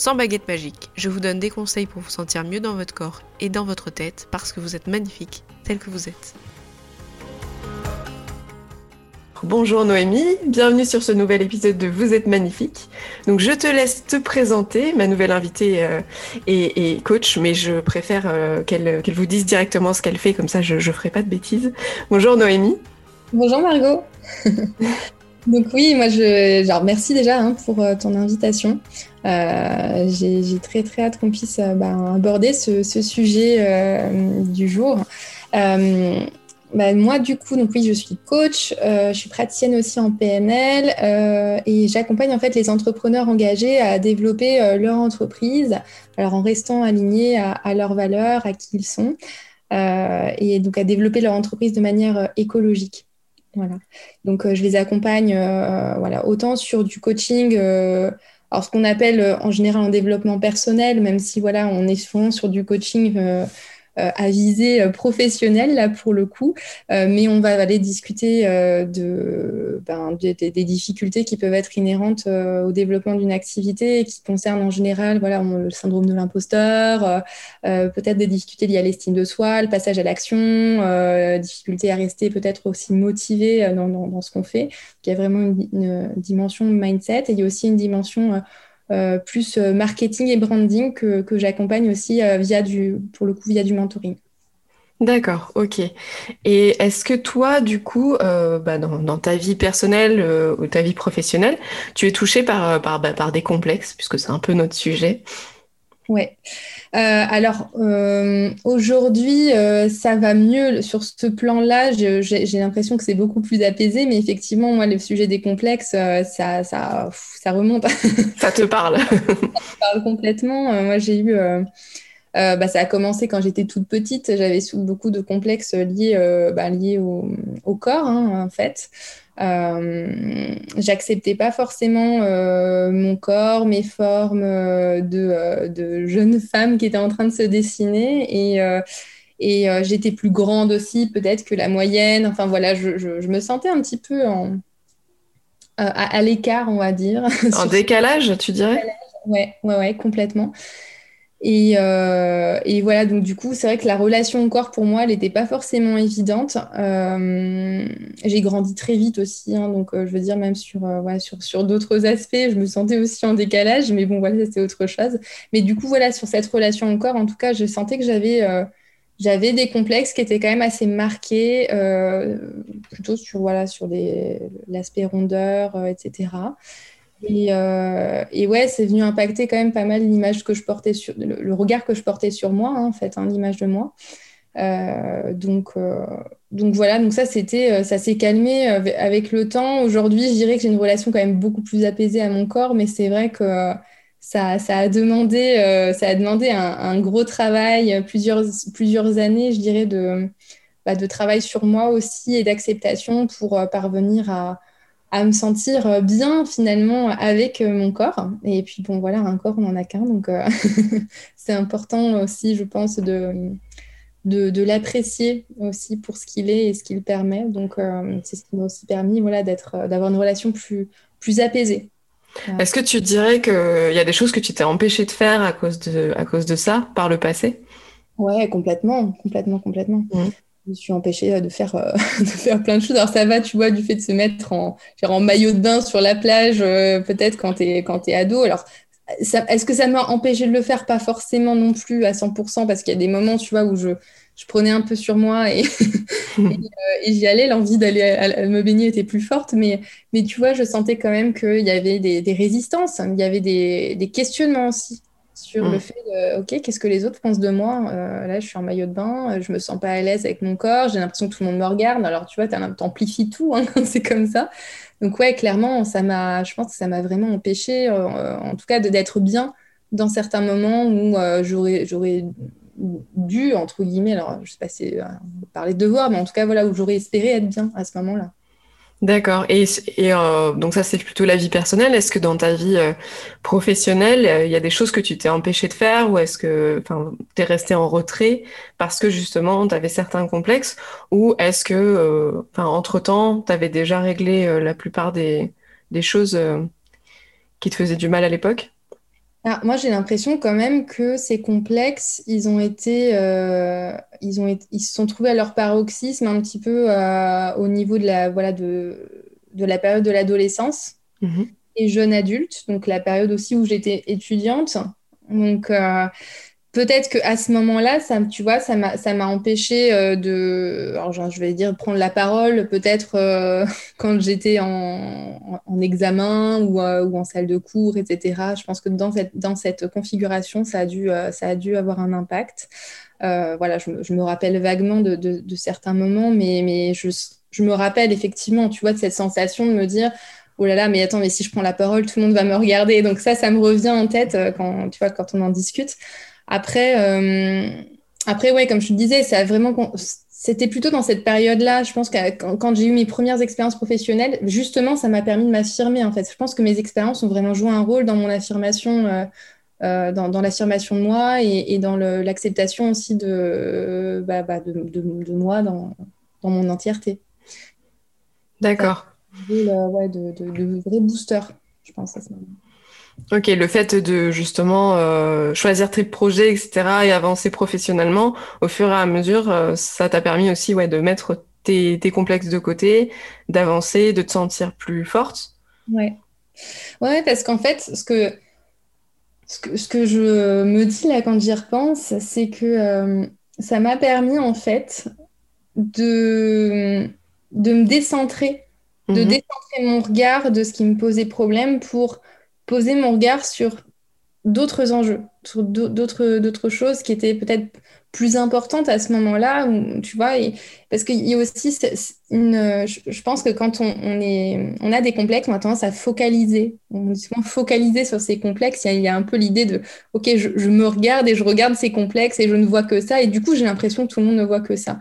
sans baguette magique. Je vous donne des conseils pour vous sentir mieux dans votre corps et dans votre tête parce que vous êtes magnifique tel que vous êtes. Bonjour Noémie, bienvenue sur ce nouvel épisode de Vous êtes magnifique. Donc je te laisse te présenter, ma nouvelle invitée euh, est, coach, mais je préfère euh, qu'elle vous dise directement ce qu'elle fait, comme ça je ne ferai pas de bêtises. Bonjour Noémie. Bonjour Margot. Donc oui, moi je, genre merci déjà hein, pour euh, ton invitation. J'ai très très hâte qu'on puisse bah, aborder ce, ce sujet du jour. Bah, moi, du coup, donc oui, je suis coach, euh, je suis praticienne aussi en PNL euh, et j'accompagne en fait les entrepreneurs engagés à développer euh, leur entreprise, alors en restant alignés à, leurs valeurs, à qui ils sont, et donc à développer leur entreprise de manière écologique. Voilà. Donc, je les accompagne, voilà, autant sur du coaching. alors, ce qu'on appelle en général en développement personnel, même si voilà, on est souvent sur du coaching euh, à visée euh, professionnelle là pour le coup, euh, mais on va aller discuter de, ben, des, difficultés qui peuvent être inhérentes au développement d'une activité qui concernent en général voilà, le syndrome de l'imposteur, peut-être des difficultés liées à l'estime de soi, le passage à l'action, difficultés à rester peut-être aussi motivé dans, dans, ce qu'on fait. il y a vraiment une, une, dimension mindset et il y a aussi une dimension euh, plus euh, marketing et branding que, j'accompagne aussi euh, via du, pour le coup, via du mentoring. D'accord, ok. Et est-ce que toi, du coup, bah dans, ta vie personnelle ou ta vie professionnelle, tu es touché par, par, bah, par des complexes, puisque c'est un peu notre sujet? Ouais. Euh, alors euh, aujourd'hui, euh, ça va mieux sur ce plan-là. J'ai l'impression que c'est beaucoup plus apaisé, mais effectivement, moi, le sujet des complexes, ça, ça, ça remonte. ça te parle. ça me parle complètement. moi, j'ai eu. bah, ça a commencé quand j'étais toute petite. J'avais beaucoup de complexes liés, bah, liés au, au corps, hein, en fait. Euh, j'acceptais pas forcément euh, mon corps, mes formes euh, de, de, jeune femme qui étaient en train de se dessiner et, et j'étais plus grande aussi peut-être que la moyenne. Enfin voilà, je, je, me sentais un petit peu en, à, l'écart, on va dire. En décalage, tu dirais? Ouais, ouais, ouais, complètement. Et, euh, et, voilà, donc du coup, c'est vrai que la relation au corps, pour moi, elle n'était pas forcément évidente. Euh, j'ai grandi très vite aussi, hein, donc euh, je veux dire, même sur, ouais, sur, sur d'autres aspects, je me sentais aussi en décalage, mais bon, voilà, c'était autre chose. Mais du coup, voilà, sur cette relation au corps, en tout cas, je sentais que j'avais j'avais des complexes qui étaient quand même assez marqués, plutôt sur, voilà, sur l'aspect rondeur, etc. Et, euh, et, ouais, c'est venu impacter quand même pas mal l'image que je portais sur le, regard que je portais sur moi, hein, en fait, hein, l'image de moi. Euh, donc, euh, donc voilà, donc ça c'était, ça s'est calmé avec le temps. Aujourd'hui, je dirais que j'ai une relation quand même beaucoup plus apaisée à mon corps, mais c'est vrai que ça, a demandé, ça a demandé un, gros travail, plusieurs, années, je dirais, bah, de travail sur moi aussi et d'acceptation pour parvenir à à me sentir euh, bien finalement avec euh, mon corps. Et puis bon, voilà, un corps, on n'en a qu'un. Donc euh, c'est important aussi, je pense, de, de, l'apprécier aussi pour ce qu'il est et ce qu'il permet. Donc c'est ce qui m'a aussi permis voilà, d'avoir une relation plus, plus apaisée. Est-ce que tu dirais qu'il y a des choses que tu t'es empêché de faire à cause de, à cause de ça par le passé? Ouais, complètement, complètement, complètement. Mmh je me suis empêchée euh, de faire, euh, de faire plein de choses. Alors ça va, tu vois, du fait de se mettre en, en maillot de bain sur la plage, euh, peut-être quand tu es, ado. Alors, est-ce que ça m'a empêché de le faire? Pas forcément non plus à 100%, parce qu'il y a des moments, tu vois, où je, je prenais un peu sur moi et, et, j'y allais. L'envie d'aller me baigner était plus forte, mais, mais tu vois, je sentais quand même qu'il y avait des, résistances, il y avait des, des questionnements aussi sur le mm. fait de, OK, qu'est-ce que les autres pensent de moi? Euh, Là, je suis en maillot de bain, euh, je me sens pas à l'aise avec mon corps, j'ai l'impression que tout le monde me regarde. Alors, tu vois, tu amplifies tout hein, quand c'est comme ça. Donc, ouais, clairement, ça m'a, je pense que ça m'a vraiment empêché, euh, en tout cas, d'être bien dans certains moments où j'aurais, j'aurais dû, entre guillemets, alors je sais pas si parler de devoir, mais en tout cas, voilà, où j'aurais espéré être bien à ce moment-là. D'accord. Et, euh, donc ça, c'est plutôt la vie personnelle. Est-ce que dans ta vie euh, professionnelle, euh, il y a des choses que tu t'es empêché de faire ou est-ce que tu es resté en retrait parce que justement, tu avais certains complexes ou est-ce que, entre-temps, tu avais déjà réglé la plupart des, des choses qui te faisaient du mal à l'époque? Ah, moi, j'ai l'impression quand même que ces complexes, ils ont été, euh, ils ont ils se sont trouvés à leur paroxysme un petit peu euh, au niveau de la, voilà, de, de la période de l'adolescence mmh et jeune adulte, donc la période aussi où j'étais étudiante. Donc, euh, peut-être qu'à ce moment-là, ça, tu vois, ça m'a, ça empêché euh, de, alors je vais dire prendre la parole, peut-être euh, quand j'étais en, en, examen ou, euh, ou, en salle de cours, etc. Je pense que dans cette, configuration, ça a dû, avoir un impact. voilà, je, me rappelle vaguement de, certains moments, mais, mais je, je me rappelle effectivement, tu vois, de cette sensation de me dire, oh là là, mais attends, mais si je prends la parole, tout le monde va me regarder. Donc ça, ça me revient en tête quand, tu vois, quand on en discute. Après, euh, après ouais, comme je te disais, ça vraiment c'était plutôt dans cette période-là, je pense que quand, j'ai eu mes premières expériences professionnelles, justement, ça m'a permis de m'affirmer. En fait, je pense que mes expériences ont vraiment joué un rôle dans mon affirmation, euh, euh, dans, l'affirmation de moi et, dans l'acceptation aussi de, bah, bah, de, de, moi dans, dans, mon entièreté. D'accord. Ouais, de, de, vrais boosters, pense à ce moment. Ok, le fait de justement euh, choisir tes projets, etc., et avancer professionnellement, au fur et à mesure, euh, ça t'a permis aussi ouais, de mettre tes, tes complexes de côté, d'avancer, de te sentir plus forte. Ouais, ouais parce qu'en fait, ce que, ce que, ce, que, je me dis là quand j'y repense, c'est que euh, ça m'a permis en fait de, de me décentrer, de mhm. décentrer mon regard de ce qui me posait problème pour poser mon regard sur d'autres enjeux, sur d'autres, d'autres choses qui étaient peut-être plus importantes à ce moment-là, tu vois, et, parce qu'il y a aussi une, je pense que quand on, on, est, on a des complexes, on a tendance à focaliser, on dit souvent focaliser sur ces complexes, il y, a, un peu l'idée de, ok, je, je, me regarde et je regarde ces complexes et je ne vois que ça, et du coup j'ai l'impression que tout le monde ne voit que ça.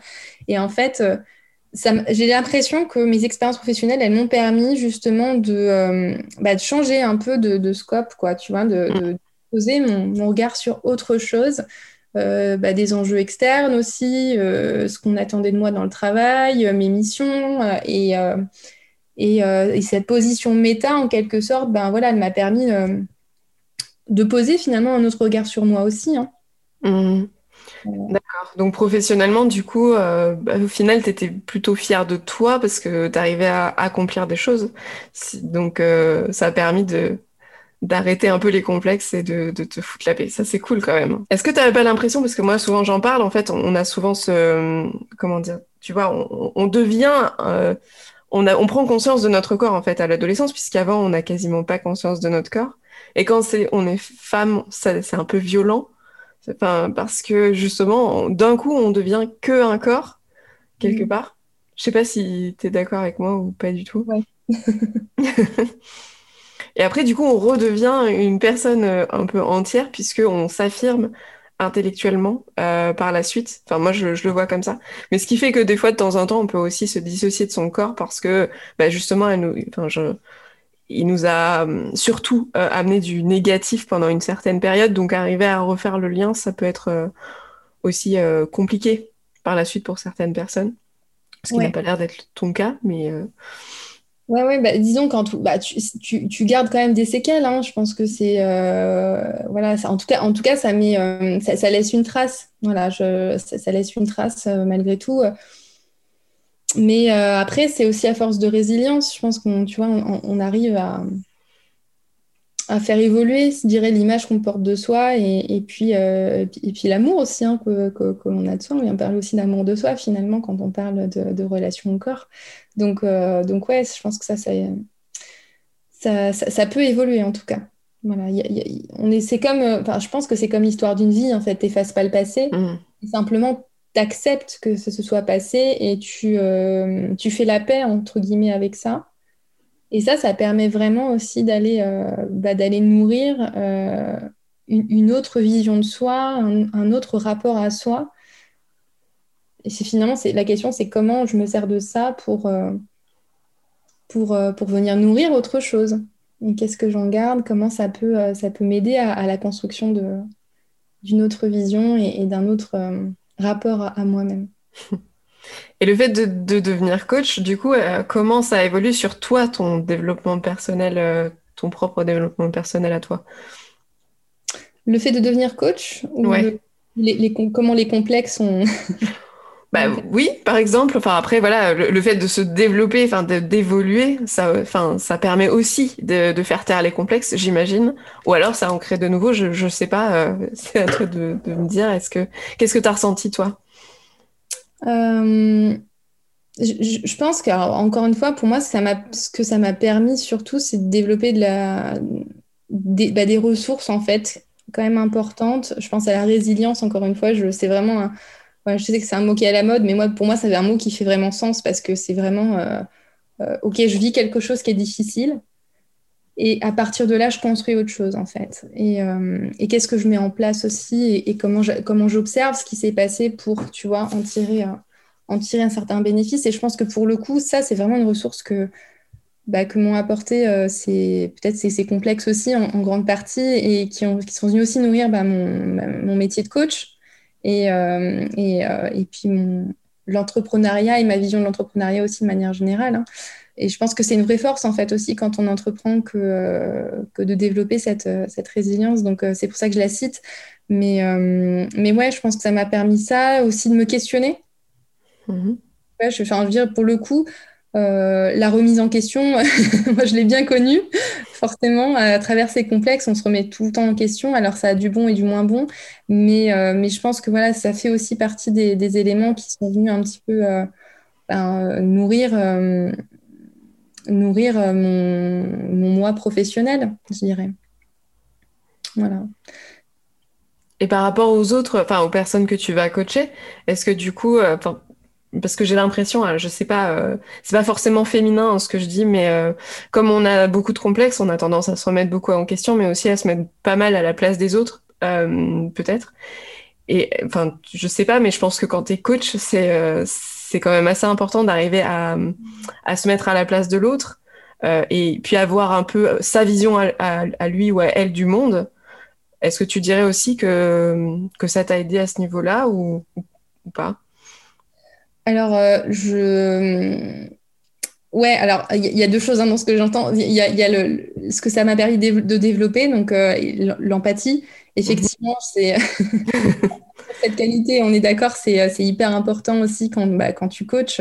Et en fait, euh, j'ai l'impression que mes expériences professionnelles, elles m'ont permis justement de, euh, bah, de, changer un peu de, scope, quoi, tu vois, de, mm. poser mon, regard sur autre chose, euh, bah, des enjeux externes aussi, euh, ce qu'on attendait de moi dans le travail, mes missions, et, et, cette position méta, en quelque sorte, ben, voilà, elle m'a permis de poser finalement un autre regard sur moi aussi. Hein. Mm. D'accord. Donc professionnellement, du coup, euh, bah, au final, tu étais plutôt fière de toi parce que tu arrivais à, accomplir des choses. Donc euh, ça a permis de d'arrêter un peu les complexes et de, de te foutre la paix. Ça, c'est cool quand même. Est-ce que tu n'avais pas l'impression, parce que moi, souvent j'en parle, en fait, on a souvent ce... Comment dire Tu vois, on, devient... Euh, on, a, on prend conscience de notre corps, en fait, à l'adolescence, puisqu'avant, on n'a quasiment pas conscience de notre corps. Et quand c'est, on est femme, c'est un peu violent Enfin, parce que justement, d'un coup, on devient que un corps, quelque mm. part. Je sais pas si tu es d'accord avec moi ou pas du tout. Ouais. Et après, du coup, on redevient une personne euh, un peu entière puisqu'on s'affirme intellectuellement euh, par la suite. Enfin, moi, je, je, le vois comme ça. Mais ce qui fait que des fois, de temps en temps, on peut aussi se dissocier de son corps parce que, bah, justement, elle nous, enfin, je, il nous a euh, surtout euh, amené du négatif pendant une certaine période, donc arriver à refaire le lien, ça peut être euh, aussi compliqué par la suite pour certaines personnes, ce qui n'a pas l'air d'être ton cas, mais... Ouais, ouais, bah, disons quand bah, tu, tu, tu, gardes quand même des séquelles. Hein, je pense que c'est voilà, ça, en tout cas, en tout cas, ça met, ça, ça, laisse une trace. Voilà, je, ça, ça laisse une trace malgré tout mais euh, après, c'est aussi à force de résilience, je pense qu'on tu vois, on, arrive à, à, faire évoluer, je dirais, l'image qu'on porte de soi et, puis, euh, et puis l'amour aussi hein, que, que, l'on a de soi. On vient parler aussi d'amour de soi finalement quand on parle de, de relation au corps. Donc, euh, donc ouais, je pense que ça ça, ça, ça, peut évoluer en tout cas. Voilà, on est, c'est comme, je pense que c'est comme l'histoire d'une vie en fait. T'effaces pas le passé, mmh. simplement acceptes que ce se soit passé et tu, euh, tu fais la paix, entre guillemets, avec ça. Et ça, ça permet vraiment aussi d'aller euh, bah, d'aller nourrir euh, une, autre vision de soi, un, autre rapport à soi. Et c'est finalement, c'est, la question, c'est comment je me sers de ça pour, pour, pour venir nourrir autre chose. Et qu'est-ce que j'en garde? Comment ça peut, ça peut m'aider à, la construction de, d'une autre vision et, d'un autre rapport à, moi-même. Et le fait de, de, devenir coach, du coup, comment ça évolue sur toi, ton développement personnel, ton propre développement personnel à toi? Le fait de devenir coach ou les, comment les complexes sont Bah oui, par exemple. Enfin après voilà, le, fait de se développer, enfin d'évoluer, ça, enfin ça permet aussi de, faire taire les complexes, j'imagine. Ou alors ça en crée de nouveau. Je je sais pas. Euh, c'est à toi de, me dire. Est-ce que qu'est-ce que tu as ressenti toi? Euh, je, pense qu'encore une fois, pour moi, ça ce que ça m'a permis surtout, c'est de développer de la des, bah, des ressources en fait quand même importante. Je pense à la résilience, encore une fois. Je, c'est vraiment un, je sais que c'est un mot qui est à la mode, mais moi, pour moi, c'est un mot qui fait vraiment sens parce que c'est vraiment euh, euh, OK, je vis quelque chose qui est difficile. Et à partir de là, je construis autre chose, en fait. Et, euh, et qu'est-ce que je mets en place aussi et, comment, comment j'observe ce qui s'est passé pour, tu vois, en tirer, en tirer un certain bénéfice. Et je pense que pour le coup, ça, c'est vraiment une ressource que, bah, que m'ont apporté euh, peut-être ces, complexes aussi en, grande partie et qui, qui sont venus aussi nourrir bah, mon, mon, métier de coach et, euh, et, euh, et, puis l'entrepreneuriat et ma vision de l'entrepreneuriat aussi de manière générale. Hein. Et je pense que c'est une vraie force en fait aussi quand on entreprend que, que de développer cette, cette résilience. Donc c'est pour ça que je la cite. Mais, mais ouais, je pense que ça m'a permis ça aussi de me questionner. Mmh ouais, je, enfin, je veux dire, pour le coup, euh, la remise en question, moi je l'ai bien connue, forcément, à travers ces complexes, on se remet tout le temps en question. Alors ça a du bon et du moins bon, mais, euh, mais je pense que voilà, ça fait aussi partie des, éléments qui sont venus un petit peu euh, ben, nourrir, nourrir mon, mon, moi professionnel, je dirais. Voilà. Et par rapport aux autres, enfin aux personnes que tu vas coacher, est-ce que du coup, parce que j'ai l'impression, euh, je sais pas, euh, c'est pas forcément féminin hein, ce que je dis, mais euh, comme on a beaucoup de complexes, on a tendance à se remettre beaucoup en question, mais aussi à se mettre pas mal à la place des autres, peut-être. Et enfin, je sais pas, mais je pense que quand tu es coach, c'est c'est quand même assez important d'arriver à, à se mettre à la place de l'autre et puis avoir un peu sa vision à, à, lui ou à elle du monde. Est-ce que tu dirais aussi que, que ça t'a aidé à ce niveau-là ou, ou pas? Alors, euh, je. Ouais, alors il y, a deux choses hein, dans ce que j'entends. Il y a, le, ce que ça m'a permis de, développer, donc euh, l'empathie. Effectivement, c'est cette qualité, on est d'accord, c'est hyper important aussi quand, bah, quand tu coaches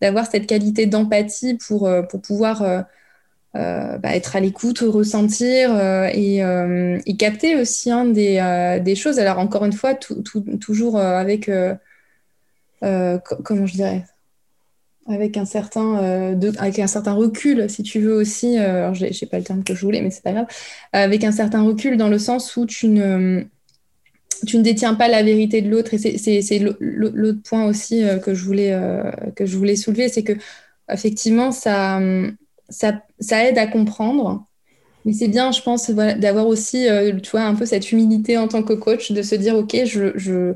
d'avoir cette qualité d'empathie pour, euh, pour pouvoir bah, être à l'écoute, ressentir et, capter aussi hein, des, des, choses. Alors encore une fois, toujours avec euh, comment je dirais? Avec un certain euh, avec un certain recul si tu veux aussi euh, alors j'ai pas le terme que je voulais mais c'est pas grave. Avec un certain recul dans le sens où tu ne tu ne détiens pas la vérité de l'autre. Et c'est l'autre point aussi que je voulais que je voulais soulever c'est que effectivement ça, ça, aide à comprendre. Mais c'est bien, je pense, d'avoir aussi, tu vois, un peu cette humilité en tant que coach, de se dire, OK, je,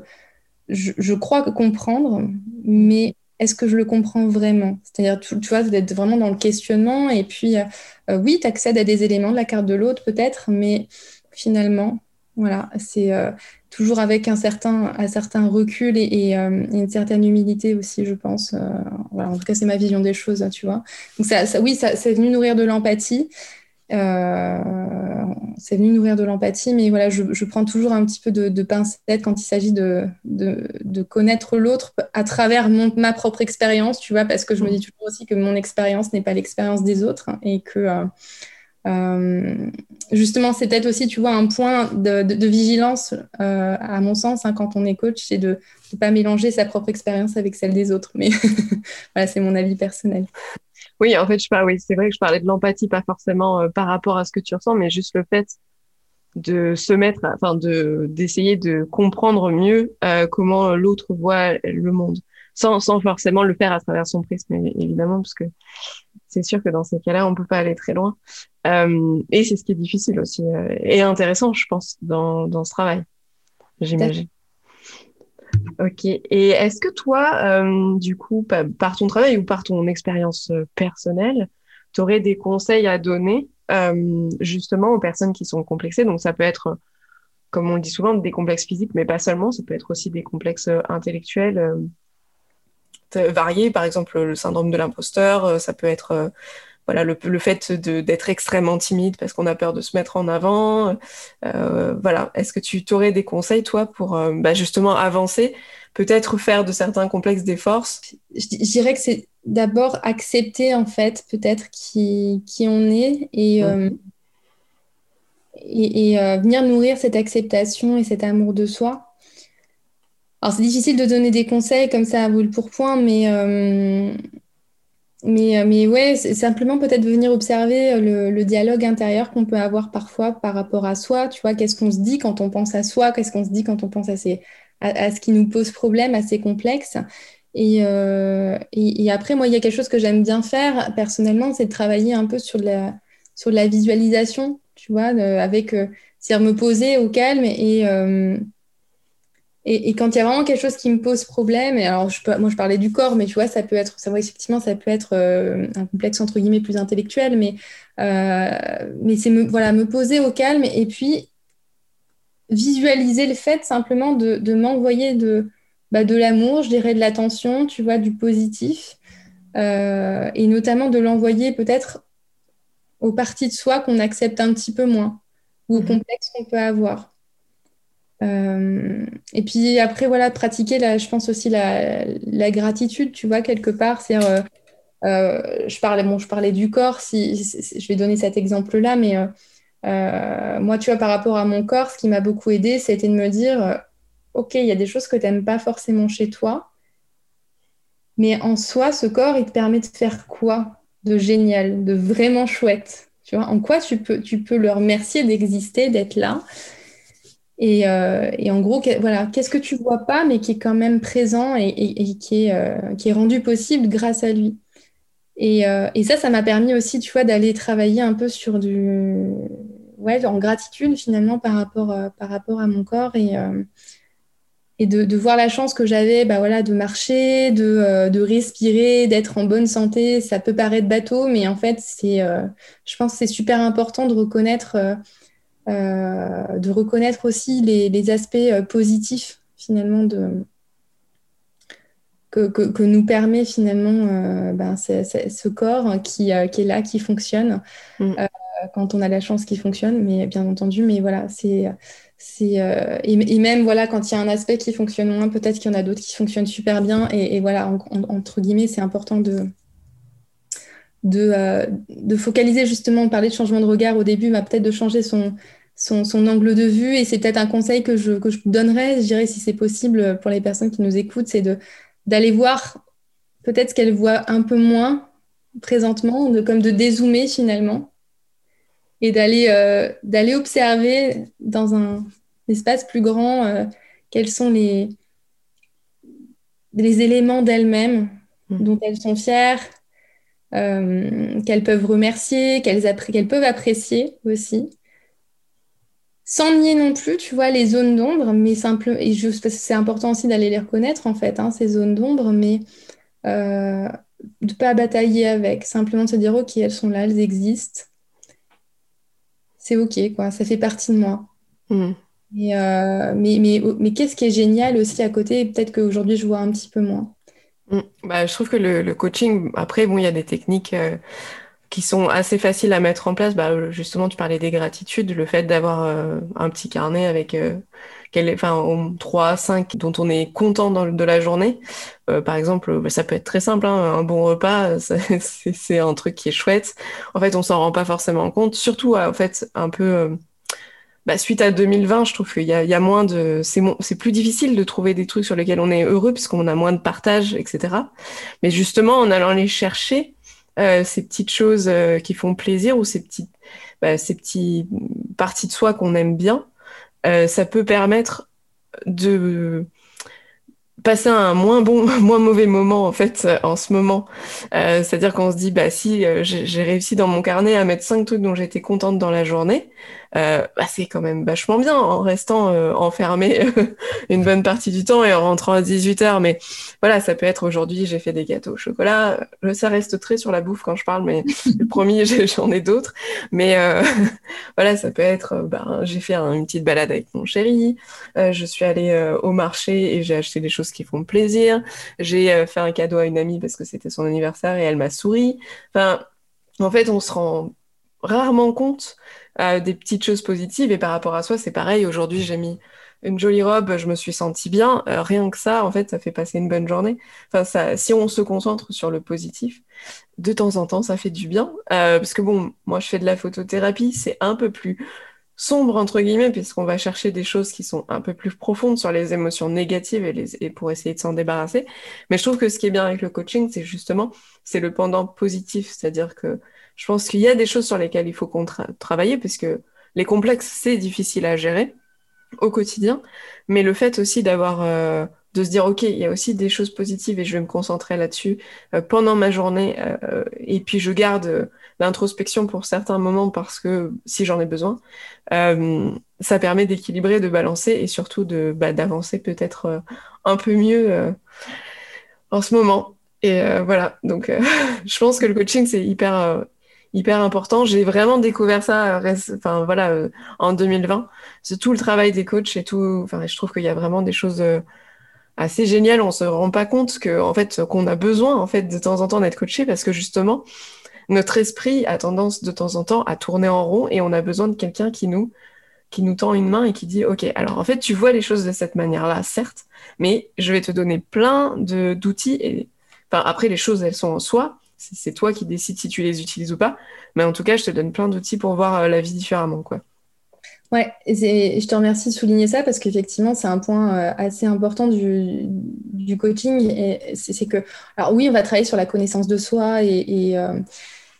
je, crois comprendre, mais est-ce que je le comprends vraiment? C'est-à-dire, tu, vois, d'être vraiment dans le questionnement et puis, euh, euh, oui, tu accèdes à des éléments de la carte de l'autre peut-être, mais finalement, voilà, c'est euh, toujours avec un certain, recul et, une certaine humilité aussi, je pense. voilà, en tout cas, c'est ma vision des choses, tu vois. Donc, oui, ça, c'est venu nourrir de l'empathie. Euh, c'est venu nourrir de l'empathie, mais voilà, je, prends toujours un petit peu de, de pincette quand il s'agit de, connaître l'autre à travers ma propre expérience, tu vois, parce que je me dis toujours aussi que mon expérience n'est pas l'expérience des autres et que euh, euh, justement, c'est peut-être aussi, tu vois, un point de, vigilance, à mon sens, hein, quand on est coach, c'est de ne pas mélanger sa propre expérience avec celle des autres. Mais voilà, c'est mon avis personnel. Oui, en fait, je parle, oui, c'est vrai que je parlais de l'empathie, pas forcément euh, par rapport à ce que tu ressens, mais juste le fait de se mettre, enfin, de d'essayer de comprendre mieux euh, comment l'autre voit le monde, sans, sans forcément le faire à travers son prisme, évidemment, parce que c'est sûr que dans ces cas-là, on peut pas aller très loin. Euh, et c'est ce qui est difficile aussi euh, et intéressant, je pense, dans, dans ce travail, j'imagine. Ok. Et est-ce que toi, euh, du coup, par ton travail ou par ton expérience euh, personnelle, tu aurais des conseils à donner euh, justement aux personnes qui sont complexées? Donc ça peut être, comme on le dit souvent, des complexes physiques, mais pas seulement, ça peut être aussi des complexes intellectuels variés, par exemple le syndrome de l'imposteur, ça peut être voilà le, le fait d'être extrêmement timide parce qu'on a peur de se mettre en avant. Euh, voilà, est-ce que tu aurais des conseils toi pour euh, bah, justement avancer, peut-être faire de certains complexes des forces? Je, dirais que c'est d'abord accepter en fait peut-être qui, qui on est et euh, et, venir nourrir cette acceptation et cet amour de soi. Alors c'est difficile de donner des conseils comme ça à vous le pourpoint, mais mais, euh, mais ouais, c'est simplement peut-être venir observer euh, le, dialogue intérieur qu'on peut avoir parfois par rapport à soi. Tu vois, qu'est-ce qu'on se dit quand on pense à soi, qu'est-ce qu'on se dit quand on pense à, ces, à, ce qui nous pose problème, à ces complexes. Et, euh, et, après, moi, il y a quelque chose que j'aime bien faire personnellement, c'est de travailler un peu sur la, sur la visualisation, tu vois, avec, c'est-à-dire me poser au calme et, et, quand il y a vraiment quelque chose qui me pose problème, et alors je moi je parlais du corps, mais tu vois, ça peut être, ça, effectivement, ça peut être euh, un complexe entre guillemets plus intellectuel, mais, euh, mais c'est me, voilà, me poser au calme et puis visualiser le fait simplement de, de m'envoyer de, bah, de l'amour, je dirais de l'attention, tu vois, du positif, euh, et notamment de l'envoyer peut-être aux parties de soi qu'on accepte un petit peu moins, ou aux mmh. complexes qu'on peut avoir. Euh, et puis après, voilà, pratiquer, je pense aussi la, la, gratitude, tu vois, quelque part. C'est, euh, euh, je, parlais, bon, je parlais du corps, si, je vais donner cet exemple-là, mais moi, tu vois, par rapport à mon corps, ce qui m'a beaucoup aidé, c'était de me dire, OK, il y a des choses que tu n'aimes pas forcément chez toi, mais en soi, ce corps, il te permet de faire quoi de génial, de vraiment chouette? Tu vois, en quoi tu peux, tu peux le remercier d'exister, d'être là? Euh, et, en gros, voilà, qu'est-ce que tu vois pas, mais qui est quand même présent et, qui, est, euh, qui est rendu possible grâce à lui. Euh, et, ça, ça m'a permis aussi, tu vois, d'aller travailler un peu sur du, ouais, en gratitude finalement par rapport, par rapport à mon corps et, de, voir la chance que j'avais, bah voilà, de marcher, de, respirer, d'être en bonne santé. Ça peut paraître bateau, mais en fait, c'est, je pense, que c'est super important de reconnaître de reconnaître aussi les, aspects euh, positifs finalement de, que, nous permet finalement euh, ben, ce corps qui, qui, est là, qui fonctionne, mm. quand on a la chance qu'il fonctionne, mais bien entendu, mais voilà, c'est. c'est et, même voilà, quand il y a un aspect qui fonctionne moins, peut-être qu'il y en a d'autres qui fonctionnent super bien. Et, voilà, entre guillemets, c'est important de, de, de, focaliser justement, on parlait de changement de regard au début, mais peut-être de changer son, son, angle de vue. Et c'est peut-être un conseil que je, que je donnerais, je dirais, si c'est possible pour les personnes qui nous écoutent, c'est de, d'aller voir peut-être ce qu'elles voient un peu moins présentement, de, comme de dézoomer finalement, et d'aller, euh, d'aller observer dans un espace plus grand euh, quels sont les, les éléments d'elles-mêmes mmh. dont elles sont fières, euh, qu'elles peuvent remercier, qu'elles, qu'elles peuvent apprécier aussi sans nier non plus, tu vois, les zones d'ombre, mais simplement, et c'est important aussi d'aller les reconnaître, en fait, hein, ces zones d'ombre, mais euh, de ne pas batailler avec, simplement de se dire, OK, elles sont là, elles existent. C'est OK, quoi, ça fait partie de moi. Mmh. Euh, mais, mais, mais, qu'est-ce qui est génial aussi à côté, peut-être qu'aujourd'hui, je vois un petit peu moins. Mmh. Bah, je trouve que le, coaching, après, bon, il y a des techniques. Euh, qui sont assez faciles à mettre en place. Bah, justement, tu parlais des gratitudes, le fait d'avoir euh, un petit carnet avec euh, quel, enfin, 3, 5 dont on est content dans, de la journée. Euh, par exemple, bah, ça peut être très simple, hein, un bon repas, c'est un truc qui est chouette. En fait, on s'en rend pas forcément compte, surtout en fait un peu. Bah, suite à 2020, je trouve qu'il y, a, moins de, c'est plus difficile de trouver des trucs sur lesquels on est heureux puisqu'on a moins de partage, etc. Mais justement, en allant les chercher, euh, ces petites choses euh, qui font plaisir ou ces petites, bah, ces parties de soi qu'on aime bien, euh, ça peut permettre de passer un moins bon, moins mauvais moment en fait en ce moment. C'est-à-dire qu'on se dit bah si j'ai réussi dans mon carnet à mettre cinq trucs dont j'étais contente dans la journée, euh, bah, c'est quand même vachement bien en restant euh, enfermé une bonne partie du temps et en rentrant à 18 heures. Mais voilà, ça peut être aujourd'hui j'ai fait des gâteaux au chocolat. Ça reste très sur la bouffe quand je parle, mais premier j'en ai d'autres. Mais voilà, ça peut être ben, j'ai fait une petite balade avec mon chéri. je suis allée au marché et j'ai acheté des choses qui font plaisir. J'ai euh, fait un cadeau à une amie parce que c'était son anniversaire et elle m'a souri. Enfin, en fait, on se rend rarement compte euh, des petites choses positives et par rapport à soi, c'est pareil. Aujourd'hui, j'ai mis une jolie robe, je me suis sentie bien. Euh, rien que ça, en fait, ça fait passer une bonne journée. Enfin, ça, si on se concentre sur le positif, de temps en temps, ça fait du bien. parce que bon, moi, je fais de la photothérapie, c'est un peu plus sombre entre guillemets puisqu'on va chercher des choses qui sont un peu plus profondes sur les émotions négatives et, les, et pour essayer de s'en débarrasser. Mais je trouve que ce qui est bien avec le coaching, c'est justement c'est le pendant positif, c'est-à-dire que je pense qu'il y a des choses sur lesquelles il faut qu'on travailler puisque les complexes c'est difficile à gérer au quotidien, mais le fait aussi d'avoir euh, de se dire ok il y a aussi des choses positives et je vais me concentrer là-dessus euh, pendant ma journée euh, et puis je garde l'introspection pour certains moments parce que si j'en ai besoin, ça permet d'équilibrer, de balancer et surtout bah, d'avancer peut-être un peu mieux en ce moment. Et voilà, donc je pense que le coaching c'est hyper hyper important. J'ai vraiment découvert ça, enfin voilà, en 2020. C'est tout le travail des coachs et tout. Enfin, je trouve qu'il y a vraiment des choses assez géniales. On se rend pas compte que en fait qu'on a besoin en fait de temps en temps d'être coaché parce que justement notre esprit a tendance de temps en temps à tourner en rond et on a besoin de quelqu'un qui nous qui nous tend une main et qui dit ok alors en fait tu vois les choses de cette manière là certes mais je vais te donner plein d'outils et enfin après les choses elles sont en soi c'est toi qui décides si tu les utilises ou pas mais en tout cas je te donne plein d'outils pour voir euh, la vie différemment quoi Ouais, et je te remercie de souligner ça parce qu'effectivement, c'est un point euh, assez important du, du coaching. C'est que, alors oui, on va travailler sur la connaissance de soi et, euh,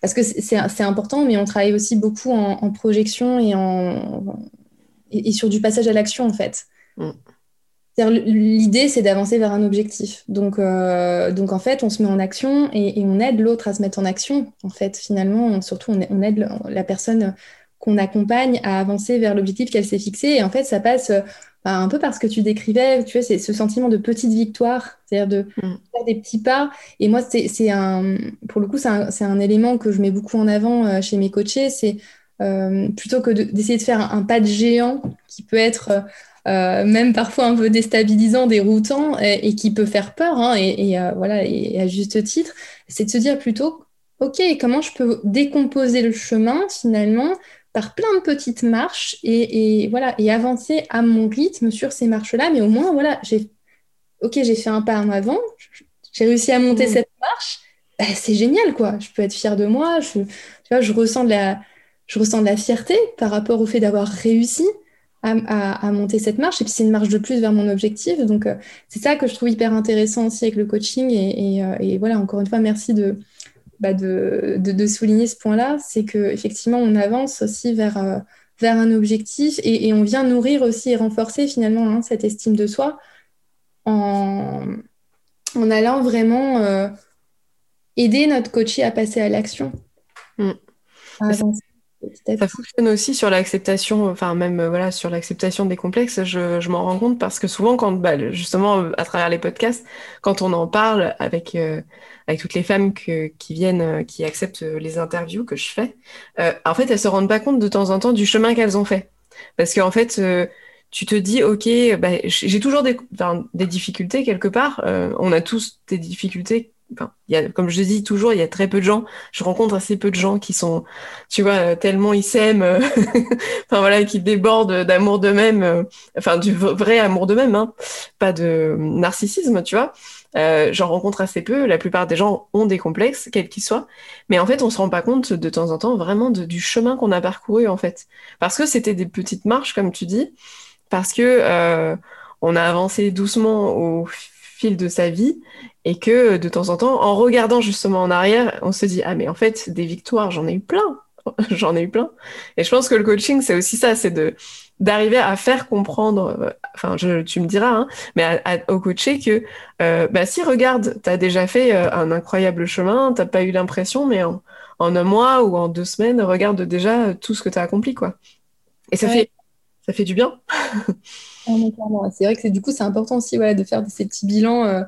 parce que c'est important, mais on travaille aussi beaucoup en, projection et, en, et, sur du passage à l'action, en fait. Mm. L'idée, c'est d'avancer vers un objectif. Donc, euh, donc, en fait, on se met en action et, on aide l'autre à se mettre en action. En fait, finalement, surtout, on, aide la personne qu'on accompagne à avancer vers l'objectif qu'elle s'est fixé. Et en fait, ça passe bah, un peu parce que tu décrivais, tu vois, c'est ce sentiment de petite victoire, c'est-à-dire de mm. faire des petits pas. Et moi, c'est un, pour le coup, c'est un, un, élément que je mets beaucoup en avant euh, chez mes coachés. C'est euh, plutôt que d'essayer de, faire un, pas de géant qui peut être euh, même parfois un peu déstabilisant, déroutant et, qui peut faire peur, hein, et, voilà, et à juste titre, c'est de se dire plutôt, ok, comment je peux décomposer le chemin finalement par plein de petites marches et, voilà et avancer à mon rythme sur ces marches-là. Mais au moins, voilà, j'ai ok, j'ai fait un pas en avant, j'ai réussi à monter mmh. cette marche. Bah, c'est génial, quoi. Je peux être fière de moi. Je, tu vois, je ressens de la, je ressens de la fierté par rapport au fait d'avoir réussi à, monter cette marche. Et puis c'est une marche de plus vers mon objectif. Donc euh, c'est ça que je trouve hyper intéressant aussi avec le coaching. Et, euh, et voilà, encore une fois, merci de, bah, de, de, souligner ce point-là, c'est qu'effectivement, on avance aussi vers, euh, vers un objectif et, et, on vient nourrir aussi et renforcer finalement hein, cette estime de soi en, en allant vraiment aider notre coach à passer à l'action. Mm. Ça fonctionne aussi sur l'acceptation, enfin même euh, voilà sur l'acceptation des complexes. Je, m'en rends compte parce que souvent quand bah, justement à travers les podcasts, quand on en parle avec euh, avec toutes les femmes qui viennent, euh, qui acceptent les interviews que je fais, en fait elles se rendent pas compte de temps en temps du chemin qu'elles ont fait, parce qu'en fait tu te dis ok, bah, j'ai toujours des difficultés quelque part. on a tous des difficultés Comme je dis toujours, il y a très peu de gens. Je rencontre assez peu de gens qui sont, tu vois, tellement ils s'aiment, euh, enfin voilà, qui débordent d'amour d'eux-mêmes, euh, enfin du vrai amour d'eux-mêmes, hein, pas de narcissisme, tu vois. Euh, J'en rencontre assez peu. La plupart des gens ont des complexes, quels qu'ils soient, mais en fait, on se rend pas compte de temps en temps vraiment du chemin qu'on a parcouru en fait, parce que c'était des petites marches, comme tu dis, parce que euh, on a avancé doucement au fil de sa vie et que de temps en temps, en regardant justement en arrière, on se dit ah mais en fait des victoires j'en ai eu plein, j'en ai eu plein. Et je pense que le coaching c'est aussi ça, c'est de d'arriver à faire comprendre, euh, enfin, tu me diras, hein, mais au coaché que, euh, bah, si regarde, tu as déjà fait euh, un incroyable chemin, t'as pas eu l'impression, mais en, un mois ou en deux semaines, regarde déjà tout ce que tu as accompli, quoi. Et ça fait, ça fait du bien. c'est vrai que du coup, c'est important aussi, voilà, de faire ces petits bilans.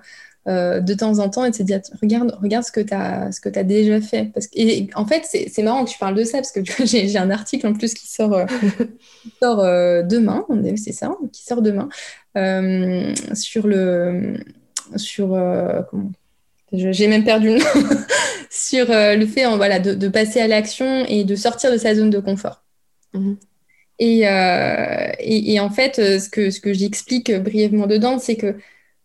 Euh, de temps en temps et de se dire regarde, regarde ce que tu as, ce que as déjà fait. Parce que, et, en fait, c'est marrant que tu parles de ça parce que j'ai un article en plus qui sort, euh, sort euh, demain, c'est ça, qui sort demain, sur le. Sur. comment? J'ai même perdu le nom, sur le fait voilà, de, passer à l'action et de sortir de sa zone de confort. Mhm. Et, et, en fait, ce que, ce que j'explique brièvement dedans, c'est que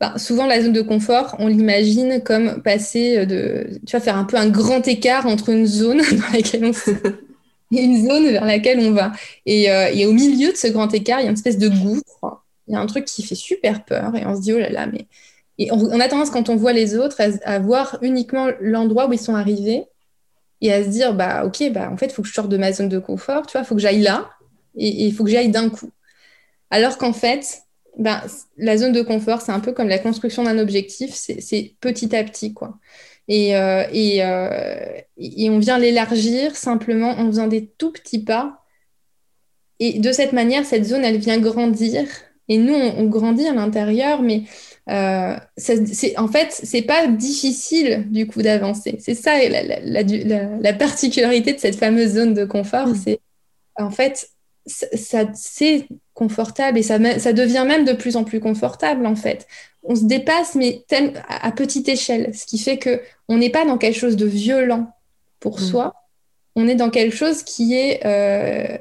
bah, souvent, la zone de confort, on l'imagine comme passer de, tu vas faire un peu un grand écart entre une zone dans laquelle on et une zone vers laquelle on va. Et, euh, et, au milieu de ce grand écart, il y a une espèce de gouffre. Il y a un truc qui fait super peur et on se dit, oh là là, mais. Et on, a tendance, quand on voit les autres, à, voir uniquement l'endroit où ils sont arrivés et à se dire, bah, ok, bah, en fait, il faut que je sorte de ma zone de confort, tu vois, il faut que j'aille là il faut que j'aille d'un coup. Alors qu'en fait, ben, la zone de confort, c'est un peu comme la construction d'un objectif, c'est petit à petit, quoi. Et, euh, et, euh, et on vient l'élargir simplement en faisant des tout petits pas. Et de cette manière, cette zone, elle vient grandir. Et nous, on, grandit à l'intérieur, mais euh, en fait, c'est pas difficile du coup d'avancer. C'est ça la, la, la, la, particularité de cette fameuse zone de confort. Mmh. C'est en fait, ça, c'est confortable et ça, ça devient même de plus en plus confortable en fait. On se dépasse mais à petite échelle, ce qui fait que on n'est pas dans quelque chose de violent pour mm. soi, on est dans quelque chose qui est euh,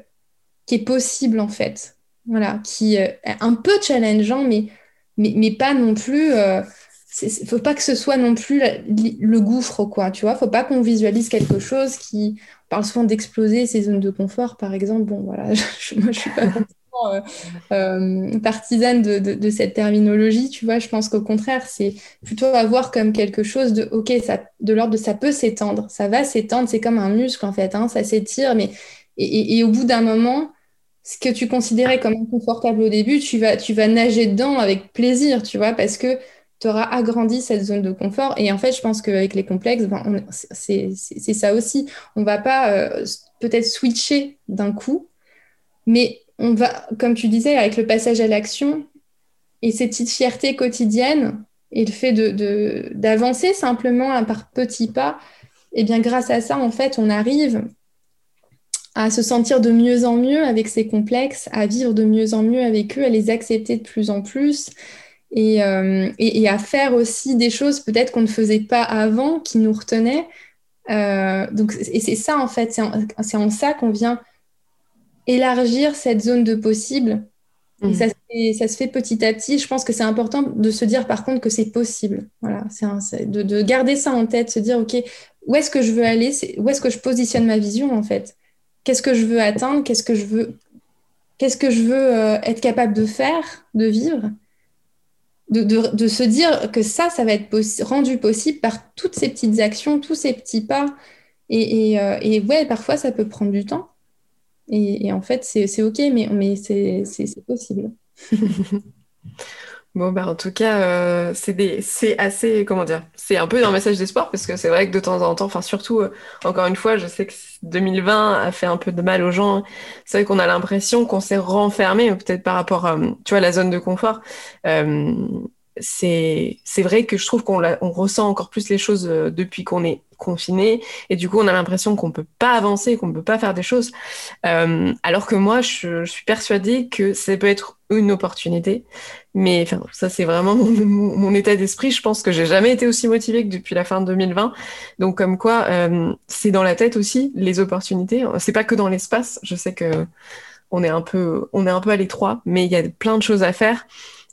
qui est possible en fait. Voilà, qui est un peu challengeant mais mais, mais pas non plus euh, faut pas que ce soit non plus le gouffre, quoi, tu vois. Faut pas qu'on visualise quelque chose qui on parle souvent d'exploser ces zones de confort, par exemple. Bon, voilà, je, moi, je suis pas euh, euh, partisane de, cette terminologie, tu vois. Je pense qu'au contraire, c'est plutôt à voir comme quelque chose de, ok, de l'ordre de ça peut s'étendre, ça va s'étendre, c'est comme un muscle en fait, hein, ça s'étire, mais et, et, au bout d'un moment, ce que tu considérais comme inconfortable au début, tu vas, tu vas nager dedans avec plaisir, tu vois, parce que tu auras agrandi cette zone de confort. Et en fait, je pense qu'avec les complexes, ben, c'est ça aussi. On va pas euh, peut-être switcher d'un coup, mais on va, comme tu disais, avec le passage à l'action et ces petites fiertés quotidiennes et le fait d'avancer de, simplement par petits pas, et eh bien grâce à ça, en fait, on arrive à se sentir de mieux en mieux avec ces complexes, à vivre de mieux en mieux avec eux, à les accepter de plus en plus, euh, et, à faire aussi des choses peut-être qu'on ne faisait pas avant, qui nous retenaient. Euh, donc, et c'est ça, en fait, c'est en, ça qu'on vient élargir cette zone de possible. Et mmh. ça, se fait petit à petit. Je pense que c'est important de se dire, par contre, que c'est possible. Voilà, c'est de, de, garder ça en tête, se dire, OK, où est-ce que je veux aller? Où est-ce que je positionne ma vision, en fait? Qu'est-ce que je veux atteindre? Qu'est-ce que je veux, qu'est-ce que je veux euh, être capable de faire, de vivre? De, se dire que ça, ça va être rendu possible par toutes ces petites actions, tous ces petits pas. Et, euh, et, ouais, parfois, ça peut prendre du temps. Et, en fait, c'est OK, mais, mais c'est possible. Bon, bah, en tout cas, euh, c'est assez, comment dire, c'est un peu un message d'espoir parce que c'est vrai que de temps en temps, enfin, surtout, euh, encore une fois, je sais que 2020 a fait un peu de mal aux gens. C'est vrai qu'on a l'impression qu'on s'est renfermé, peut-être par rapport, à, tu vois, la zone de confort. Euh, c'est vrai que je trouve qu'on on ressent encore plus les choses euh, depuis qu'on est confiné et du coup on a l'impression qu'on peut pas avancer qu'on peut pas faire des choses euh, alors que moi je, suis persuadée que ça peut être une opportunité mais enfin ça c'est vraiment mon, état d'esprit. Je pense que j'ai jamais été aussi motivée que depuis la fin de 2020 donc comme quoi euh, c'est dans la tête aussi les opportunités. C'est pas que dans l'espace. Je sais que on est un peu on est un peu à l'étroit mais il y a plein de choses à faire.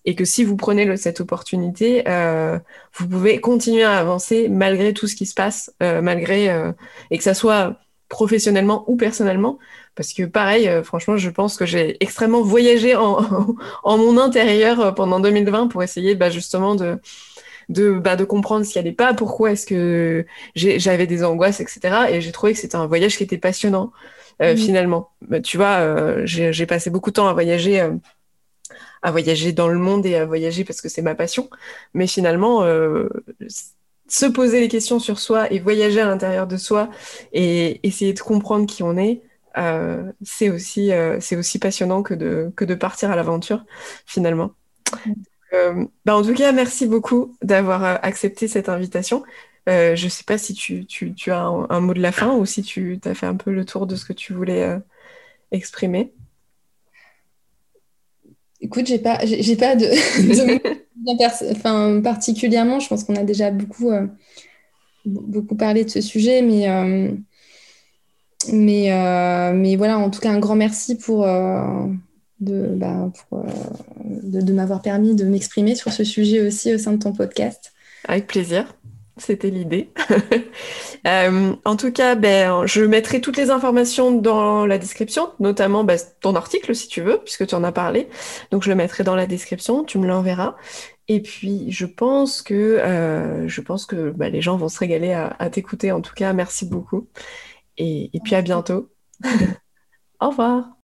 Et que si vous prenez cette opportunité, euh, vous pouvez continuer à avancer malgré tout ce qui se passe, euh, malgré euh, et que ça soit professionnellement ou personnellement, parce que pareil, euh, franchement, je pense que j'ai extrêmement voyagé en, en, mon intérieur pendant 2020 pour essayer bah, justement de de, bah, de comprendre ce qui allait pas, pourquoi est-ce que j'avais des angoisses, etc. Et j'ai trouvé que c'était un voyage qui était passionnant, euh, finalement. Bah, tu vois, euh, j'ai passé beaucoup de temps à voyager, euh, à voyager dans le monde et à voyager parce que c'est ma passion. Mais finalement, se poser les questions sur soi et voyager à l'intérieur de soi et essayer de comprendre qui on est, c'est aussi, c'est aussi passionnant que de, que de partir à l'aventure, finalement. Euh, bah en tout cas, merci beaucoup d'avoir euh, accepté cette invitation. Euh, je ne sais pas si tu, tu, tu as un, mot de la fin ou si tu as fait un peu le tour de ce que tu voulais exprimer. Écoute, j'ai pas, j'ai pas de, enfin, particulièrement. Je pense qu'on a déjà beaucoup, beaucoup parlé de ce sujet, mais, mais, mais voilà. En tout cas, un grand merci pour de, bah, euh, de, m'avoir permis de m'exprimer sur ce sujet aussi au sein de ton podcast. Avec plaisir. C'était l'idée. Euh, en tout cas, ben, je mettrai toutes les informations dans la description, notamment ben, ton article si tu veux, puisque tu en as parlé. Donc je le mettrai dans la description, tu me l'enverras. Et puis je pense que, euh, je pense que ben, les gens vont se régaler à, t'écouter. En tout cas, merci beaucoup. Et puis à bientôt. Au revoir.